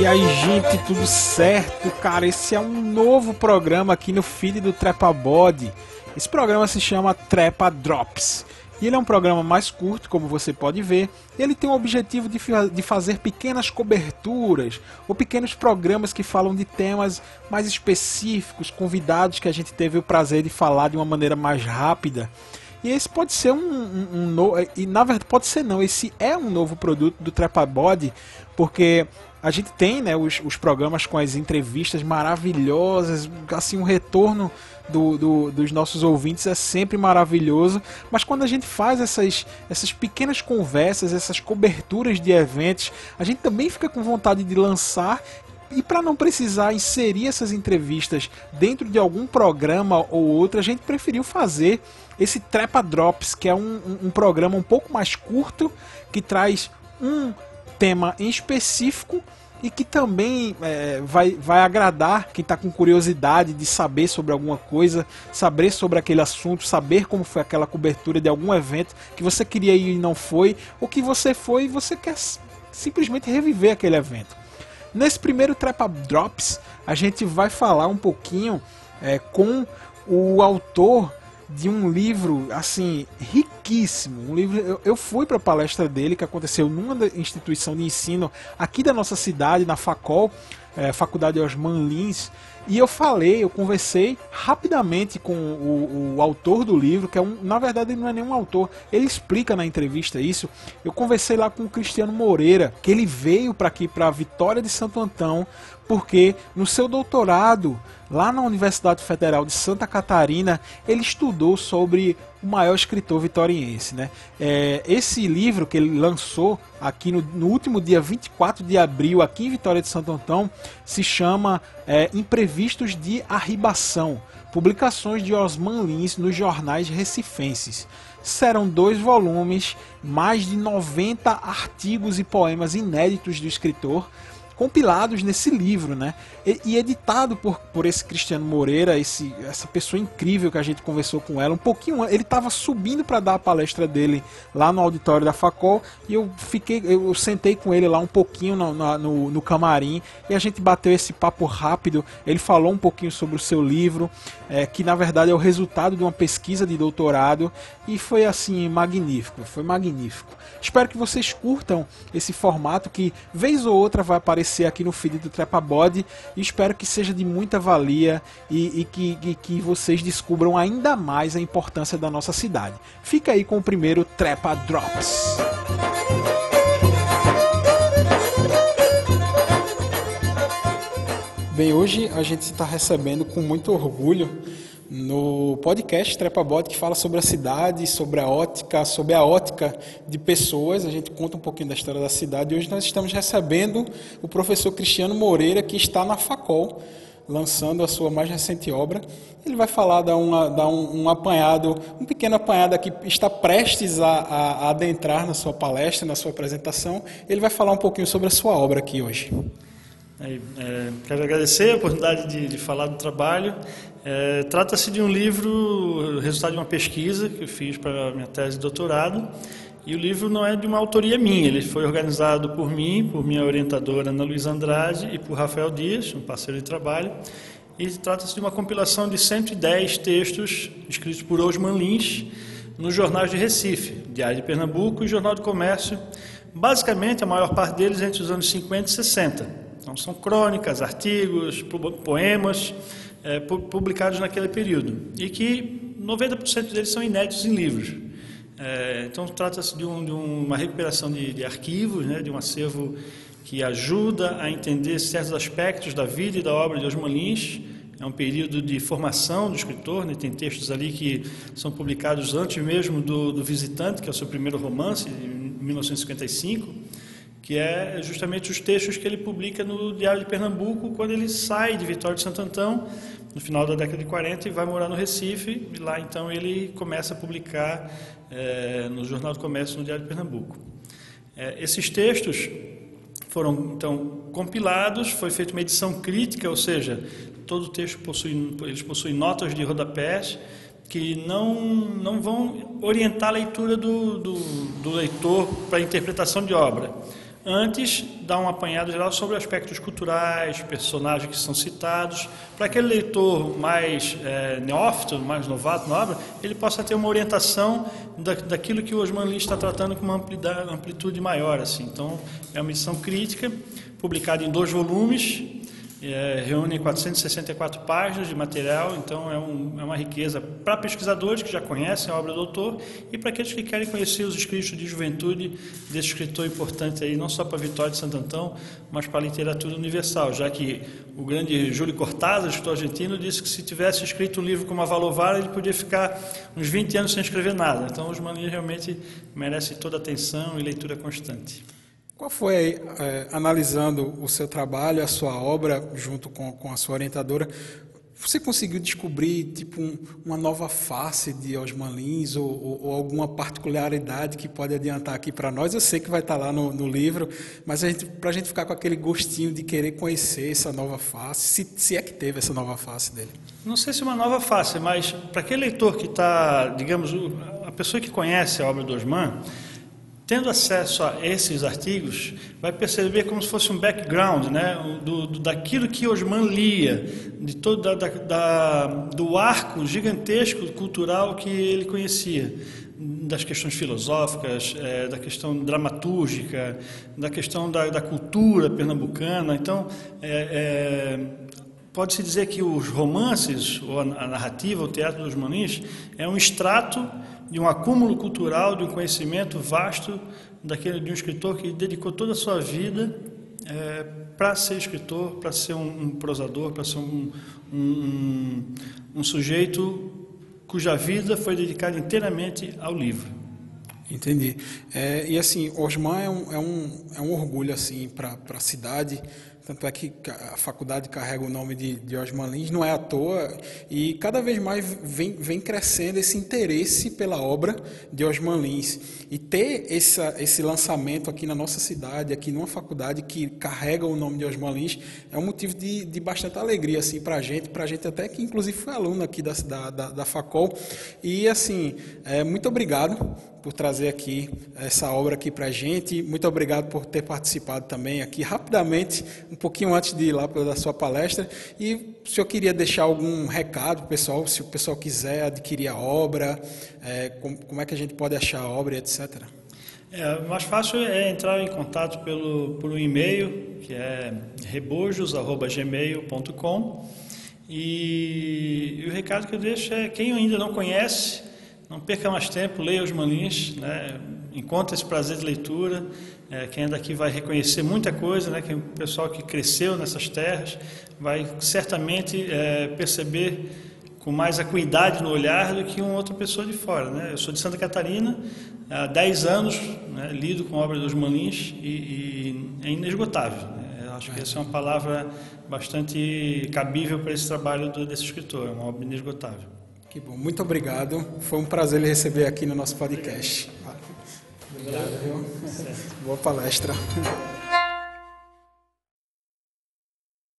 E aí, gente, tudo certo? Cara, esse é um novo programa aqui no feed do Trepa Body. Esse programa se chama Trepa Drops. E ele é um programa mais curto, como você pode ver. Ele tem o objetivo de, de fazer pequenas coberturas ou pequenos programas que falam de temas mais específicos, convidados que a gente teve o prazer de falar de uma maneira mais rápida. E esse pode ser um, um, um novo. E na verdade, pode ser não. Esse é um novo produto do Trepa Body, porque a gente tem né, os, os programas com as entrevistas maravilhosas, assim, um retorno do, do, dos nossos ouvintes é sempre maravilhoso, mas quando a gente faz essas, essas pequenas conversas, essas coberturas de eventos, a gente também fica com vontade de lançar e para não precisar inserir essas entrevistas dentro de algum programa ou outro, a gente preferiu fazer esse Trepa Drops, que é um, um, um programa um pouco mais curto, que traz um tema em específico e que também é, vai, vai agradar quem está com curiosidade de saber sobre alguma coisa, saber sobre aquele assunto, saber como foi aquela cobertura de algum evento que você queria ir e não foi, ou que você foi e você quer simplesmente reviver aquele evento. Nesse primeiro Trepa Drops, a gente vai falar um pouquinho é, com o autor de um livro assim riquíssimo. Um livro, eu, eu fui para a palestra dele que aconteceu numa instituição de ensino aqui da nossa cidade, na Facol, é, Faculdade Osman Lins, e eu falei, eu conversei rapidamente com o, o, autor do livro, que é um, na verdade ele não é nenhum autor, ele explica na entrevista isso. Eu conversei lá com o Cristiano Moreira, que ele veio para aqui para Vitória de Santo Antão, porque no seu doutorado lá na Universidade Federal de Santa Catarina, ele estudou sobre o maior escritor vitoriense. Né? É, esse livro que ele lançou aqui no, no, último dia 24 de abril, aqui em Vitória de Santo Antão, se chama é, Imprevistos de Arribação. Publicações de Osman Lins nos jornais recifenses. Serão dois volumes, mais de 90 artigos e poemas inéditos do escritor, compilados nesse livro, né? E, e, editado por, por esse Cristiano Moreira, esse, essa pessoa incrível que a gente conversou com ela. Um pouquinho, ele estava subindo para dar a palestra dele lá no auditório da Facol e eu fiquei, eu sentei com ele lá um pouquinho no, no, no camarim e a gente bateu esse papo rápido. Ele falou um pouquinho sobre o seu livro, é, que na verdade é o resultado de uma pesquisa de doutorado e foi assim magnífico, foi magnífico. Espero que vocês curtam esse formato que vez ou outra vai aparecer aqui no feed do Trepa Body espero que seja de muita valia e, e que, e, que vocês descubram ainda mais a importância da nossa cidade. Fica aí com o primeiro Trepa Drops. Bem, hoje a gente está recebendo com muito orgulho no podcast Trepabot, que fala sobre a cidade, sobre a ótica, sobre a ótica de pessoas. A gente conta um pouquinho da história da cidade. E hoje nós estamos recebendo o professor Cristiano Moreira, que está na Facol, lançando a sua mais recente obra. Ele vai falar, dar, uma, dar um, um apanhado, um pequeno apanhado aqui, está prestes a, a, a adentrar na sua palestra, na sua apresentação. Ele vai falar um pouquinho sobre a sua obra aqui hoje. É, quero agradecer a oportunidade de, de falar do trabalho. É, Trata-se de um livro, resultado de uma pesquisa que eu fiz para a minha tese de doutorado. E o livro não é de uma autoria minha, ele foi organizado por mim, por minha orientadora Ana Luísa Andrade e por Rafael Dias, um parceiro de trabalho. E trata-se de uma compilação de 110 textos escritos por Osman Lins nos jornais de Recife, Diário de Pernambuco e Jornal do Comércio, basicamente a maior parte deles entre os anos 50 e 60. Então, são crônicas, artigos, poemas é, publicados naquele período e que 90% deles são inéditos em livros. É, então, trata-se de, um, de, uma recuperação de, de arquivos, né, de um acervo que ajuda a entender certos aspectos da vida e da obra de Osman Lins. É um período de formação do escritor, né, tem textos ali que são publicados antes mesmo do, do Visitante, que é o seu primeiro romance, em 1955 que é justamente os textos que ele publica no Diário de Pernambuco quando ele sai de Vitória de Santo Antão no final da década de 40 e vai morar no Recife e lá então ele começa a publicar é, no Jornal do Comércio no Diário de Pernambuco. É, esses textos foram então compilados, foi feita uma edição crítica, ou seja, todo o texto possui eles possuem notas de rodapés que não, não vão orientar a leitura do, do, do leitor para a interpretação de obra antes dá um apanhado geral sobre aspectos culturais, personagens que são citados, para aquele leitor mais é, neófito, mais novato na obra, ele possa ter uma orientação da, daquilo que o Osman Lins está tratando com uma amplitude maior. Assim. Então, é uma edição crítica, publicada em dois volumes, é, reúne 464 páginas de material, então é, um, é uma riqueza para pesquisadores que já conhecem a obra do autor e para aqueles que querem conhecer os escritos de juventude desse escritor importante aí, não só para a Vitória de Santo Antão, mas para a literatura universal, já que o grande Júlio Cortázar, escritor argentino, disse que se tivesse escrito um livro como a Valovara, ele podia ficar uns 20 anos sem escrever nada. Então, os Maninhos realmente merecem toda atenção e leitura constante. Qual foi, é, analisando o seu trabalho, a sua obra, junto com, com a sua orientadora, você conseguiu descobrir tipo um, uma nova face de Osman Lins ou, ou, ou, alguma particularidade que pode adiantar aqui para nós? Eu sei que vai estar tá lá no, no livro, mas para a gente ficar com aquele gostinho de querer conhecer essa nova face, se, se é que teve essa nova face dele. Não sei se é uma nova face, mas para aquele leitor que está, digamos, a pessoa que conhece a obra do Osman, Tendo acesso a esses artigos, vai perceber como se fosse um background né, do, do daquilo que Osman lia, de todo da, da, do arco gigantesco cultural que ele conhecia, das questões filosóficas, é, da questão dramatúrgica, da questão da, da cultura pernambucana. Então, é, é, pode-se dizer que os romances, ou a, narrativa, o teatro dos Manins, é um extrato de um acúmulo cultural, de um conhecimento vasto daquele de um escritor que dedicou toda a sua vida é, para ser escritor, para ser um, um prosador, para ser um, um, um, sujeito cuja vida foi dedicada inteiramente ao livro. Entendi. É, e assim, Osman é um, é um, é um orgulho assim para a cidade tanto é que a faculdade carrega o nome de, de Osman Lins, não é à toa, e cada vez mais vem, vem crescendo esse interesse pela obra de Osman Lins. E ter essa, esse lançamento aqui na nossa cidade, aqui numa faculdade que carrega o nome de Osman Lins, é um motivo de, de bastante alegria assim, para a gente, para a gente até que inclusive foi aluno aqui da, da, da, Facol. E assim, é, muito obrigado por trazer aqui essa obra aqui para a gente. Muito obrigado por ter participado também aqui rapidamente, um pouquinho antes de ir lá para a sua palestra. E o senhor queria deixar algum recado pessoal, se o pessoal quiser adquirir a obra, é, como, como, é que a gente pode achar a obra, etc. É, mais fácil é entrar em contato pelo, por um e-mail, que é rebojos.gmail.com. E, e o recado que eu deixo é, quem ainda não conhece, não perca mais tempo, leia os Manins, né? Encontre esse prazer de leitura. É, quem ainda aqui vai reconhecer muita coisa, né? que o pessoal que cresceu nessas terras vai certamente é, perceber com mais acuidade no olhar do que uma outra pessoa de fora. Né? Eu sou de Santa Catarina, há 10 anos né, lido com a obra dos Manins e, e é inesgotável. Né? Eu acho que essa é uma palavra bastante cabível para esse trabalho do, desse escritor, é uma obra inesgotável. Que bom, muito obrigado. Foi um prazer lhe receber aqui no nosso podcast. Obrigado, viu? Boa palestra.